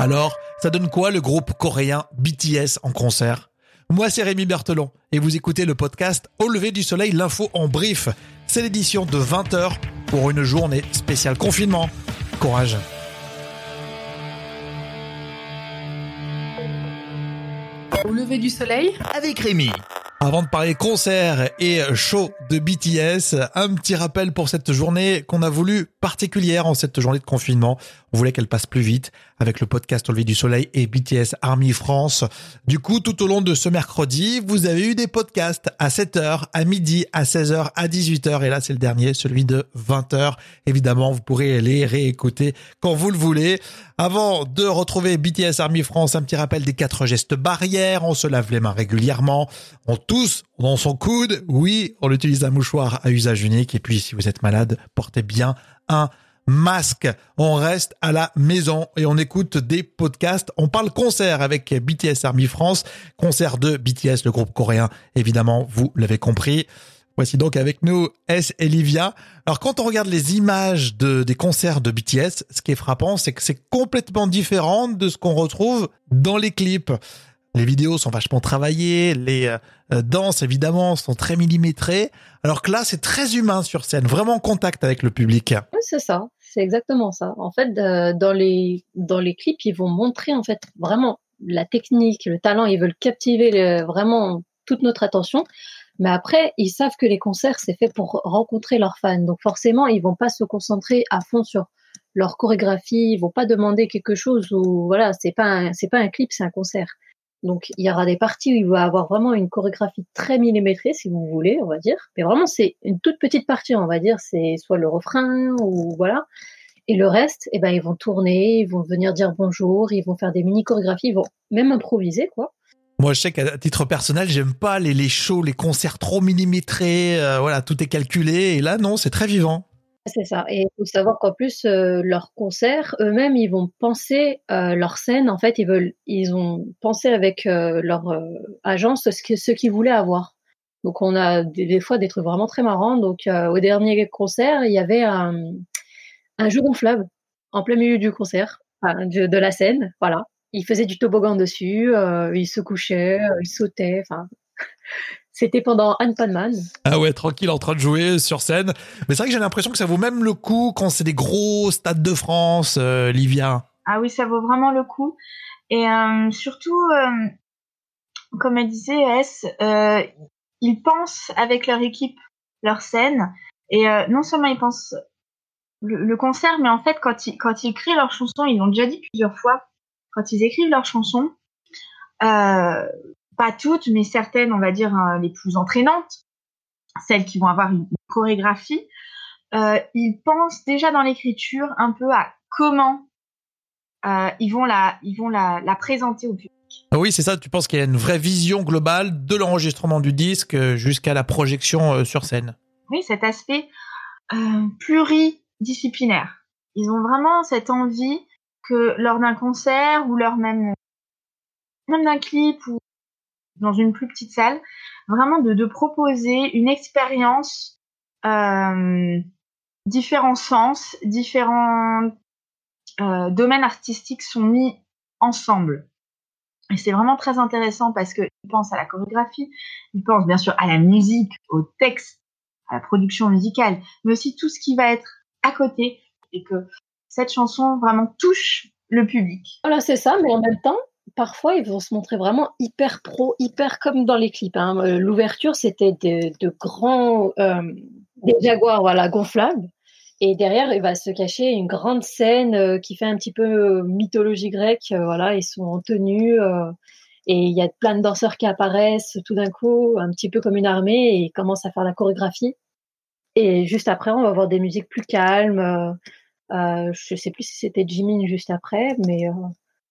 Alors, ça donne quoi le groupe coréen BTS en concert? Moi, c'est Rémi Berthelon et vous écoutez le podcast Au lever du soleil, l'info en brief. C'est l'édition de 20h pour une journée spéciale confinement. Courage. Au lever du soleil avec Rémi. Avant de parler concert et show de BTS, un petit rappel pour cette journée qu'on a voulu particulière en cette journée de confinement. On voulait qu'elle passe plus vite avec le podcast Au lever du soleil et BTS Army France. Du coup, tout au long de ce mercredi, vous avez eu des podcasts à 7h, à midi, à 16h, à 18h et là c'est le dernier, celui de 20h. Évidemment, vous pourrez les réécouter quand vous le voulez. Avant de retrouver BTS Army France, un petit rappel des quatre gestes barrières. On se lave les mains régulièrement. On tous dans son coude. Oui, on utilise un mouchoir à usage unique. Et puis, si vous êtes malade, portez bien un masque. On reste à la maison et on écoute des podcasts. On parle concert avec BTS Army France, concert de BTS, le groupe coréen. Évidemment, vous l'avez compris. Voici donc avec nous S et Livia. Alors quand on regarde les images de, des concerts de BTS, ce qui est frappant, c'est que c'est complètement différent de ce qu'on retrouve dans les clips. Les vidéos sont vachement travaillées, les euh, danses évidemment sont très millimétrées, alors que là c'est très humain sur scène, vraiment en contact avec le public. C'est ça, c'est exactement ça. En fait, dans les dans les clips, ils vont montrer en fait vraiment la technique, le talent, ils veulent captiver vraiment toute notre attention. Mais après, ils savent que les concerts, c'est fait pour rencontrer leurs fans. Donc forcément, ils vont pas se concentrer à fond sur leur chorégraphie. Ils vont pas demander quelque chose où, voilà, c'est pas c'est pas un clip, c'est un concert. Donc il y aura des parties où il va avoir vraiment une chorégraphie très millimétrée, si vous voulez, on va dire. Mais vraiment, c'est une toute petite partie, on va dire. C'est soit le refrain ou voilà. Et le reste, eh ben, ils vont tourner, ils vont venir dire bonjour, ils vont faire des mini chorégraphies, ils vont même improviser, quoi. Moi, je sais qu'à titre personnel, j'aime pas les, shows, les concerts trop millimétrés. Euh, voilà, tout est calculé. Et là, non, c'est très vivant. C'est ça. Et il faut savoir qu'en plus, leurs concerts, eux-mêmes, ils vont penser leur scène. En fait, ils veulent, ils ont pensé avec euh, leur agence ce qu'ils voulaient avoir. Donc, on a des, fois des trucs vraiment très marrants. Donc, au dernier concert, il y avait un, un jeu gonflable en plein milieu du concert, de, la scène. Voilà il faisait du toboggan dessus, euh, il se couchait, euh, il sautait, enfin. C'était pendant Anne Panman. Ah ouais, tranquille en train de jouer sur scène. Mais c'est vrai que j'ai l'impression que ça vaut même le coup quand c'est des gros stades de France, euh, Livia. Ah oui, ça vaut vraiment le coup. Et euh, surtout, euh, comme elle disait, S, euh, ils pensent avec leur équipe leur scène. Et non seulement ils pensent le, le, concert, mais en fait, quand ils, quand ils créent leur chanson, ils l'ont déjà dit plusieurs fois, quand ils écrivent leurs chansons, euh, pas toutes, mais certaines, on va dire, euh, les plus entraînantes, celles qui vont avoir une, chorégraphie, euh, ils pensent déjà dans l'écriture un peu à comment euh, ils vont la, ils vont la, la présenter au public. Ah oui, c'est ça. Tu penses qu'il y a une vraie vision globale de l'enregistrement du disque jusqu'à la projection sur scène? Oui, cet aspect pluridisciplinaire. Ils ont vraiment cette envie que lors d'un concert ou lors même même d'un clip ou dans une plus petite salle, vraiment de, proposer une expérience, euh, différents sens, différents euh, domaines artistiques sont mis ensemble. Et c'est vraiment très intéressant parce qu'ils pensent à la chorégraphie, ils pensent bien sûr à la musique, au texte, à la production musicale, mais aussi tout ce qui va être à côté et que cette chanson vraiment touche le public. Voilà, c'est ça, mais en même temps, parfois ils vont se montrer vraiment hyper pro, hyper comme dans les clips. Hein. Euh, l'ouverture, c'était de, de, grands euh, des jaguars, voilà, gonflables. Et derrière, il va se cacher une grande scène euh, qui fait un petit peu mythologie grecque. Voilà, ils sont en tenue et il y a plein de danseurs qui apparaissent tout d'un coup, un petit peu comme une armée, et ils commencent à faire la chorégraphie. Et juste après, on va avoir des musiques plus calmes. Je sais plus si c'était Jimin juste après, mais.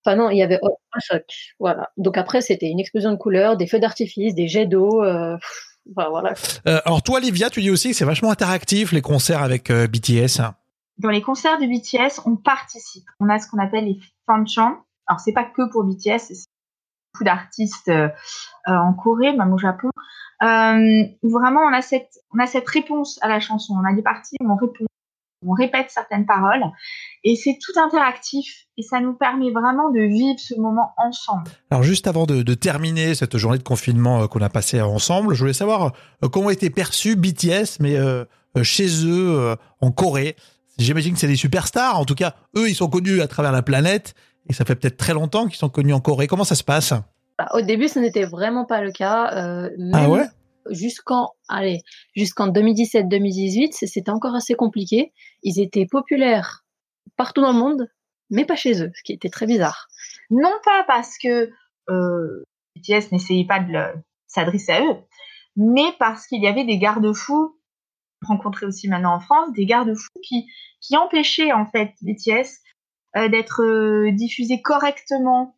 Enfin non, il y avait un choc. Voilà. Donc après, c'était une explosion de couleurs, des feux d'artifice, des jets d'eau. Euh... Enfin, voilà. Euh, alors toi, Livia, tu dis aussi que c'est vachement interactif les concerts avec euh, BTS. Dans les concerts de BTS, on participe. On a ce qu'on appelle les fanchants. Alors c'est pas que pour BTS, c'est beaucoup d'artistes euh, en Corée, même au Japon. Euh, vraiment, on a cette, on a cette réponse à la chanson. On a des parties où on répond on répète certaines paroles et c'est tout interactif et ça nous permet vraiment de vivre ce moment ensemble. Alors juste avant de, terminer cette journée de confinement euh, qu'on a passé ensemble, je voulais savoir euh, comment était perçu BTS, mais euh, chez eux en Corée? J'imagine que c'est des superstars. En tout cas, eux, ils sont connus à travers la planète et ça fait peut-être très longtemps qu'ils sont connus en Corée. Comment ça se passe? Bah, Au début, ce n'était vraiment pas le cas. ah ouais? Jusqu'en allez jusqu'en 2017-2018, c'était encore assez compliqué. Ils étaient populaires partout dans le monde, mais pas chez eux, ce qui était très bizarre. Non pas parce que euh, BTS n'essayait pas de s'adresser à eux, mais parce qu'il y avait des garde-fous rencontrés aussi maintenant en France, des garde-fous qui qui empêchaient en fait BTS euh, d'être euh, diffusé correctement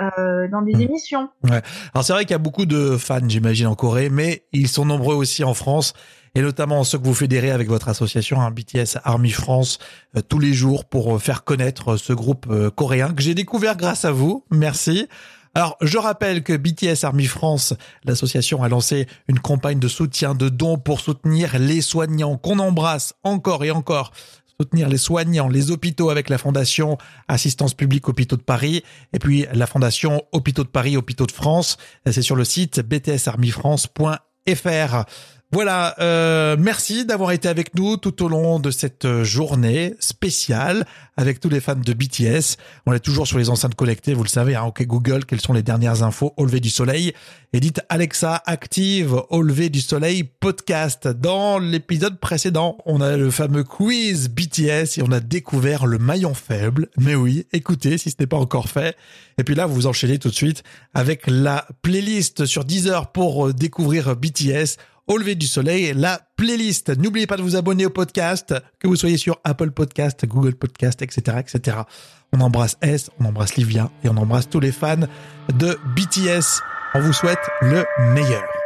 euh, dans des mmh. émissions. Ouais. Alors c'est vrai qu'il y a beaucoup de fans, j'imagine, en Corée, mais ils sont nombreux aussi en France, et notamment ceux que vous fédérez avec votre association, hein, BTS Army France, euh, tous les jours pour euh, faire connaître ce groupe coréen que j'ai découvert grâce à vous. Merci. Alors, je rappelle que BTS Army France, l'association a lancé une campagne de soutien, de dons pour soutenir les soignants qu'on embrasse encore et encore soutenir les soignants, les hôpitaux avec la Fondation Assistance publique Hôpitaux de Paris et puis la Fondation Hôpitaux de Paris, Hôpitaux de France. C'est sur le site btsarmifrance.fr. Voilà, euh, merci d'avoir été avec nous tout au long de cette journée spéciale avec tous les fans de BTS. On est toujours sur les enceintes collectées, vous le savez, hein, ok Google, quelles sont les dernières infos au lever du soleil? Et dites Alexa active au lever du soleil podcast. Dans l'épisode précédent, on a le fameux quiz BTS et on a découvert le maillon faible. Mais oui, écoutez si ce n'est pas encore fait. Et puis là, vous enchaînez tout de suite avec la playlist sur Deezer pour découvrir BTS au lever du soleil, la playlist. N'oubliez pas de vous abonner au podcast, que vous soyez sur Apple Podcast, Google Podcast, etc., etc. On embrasse S, on embrasse Livia et on embrasse tous les fans de BTS. On vous souhaite le meilleur.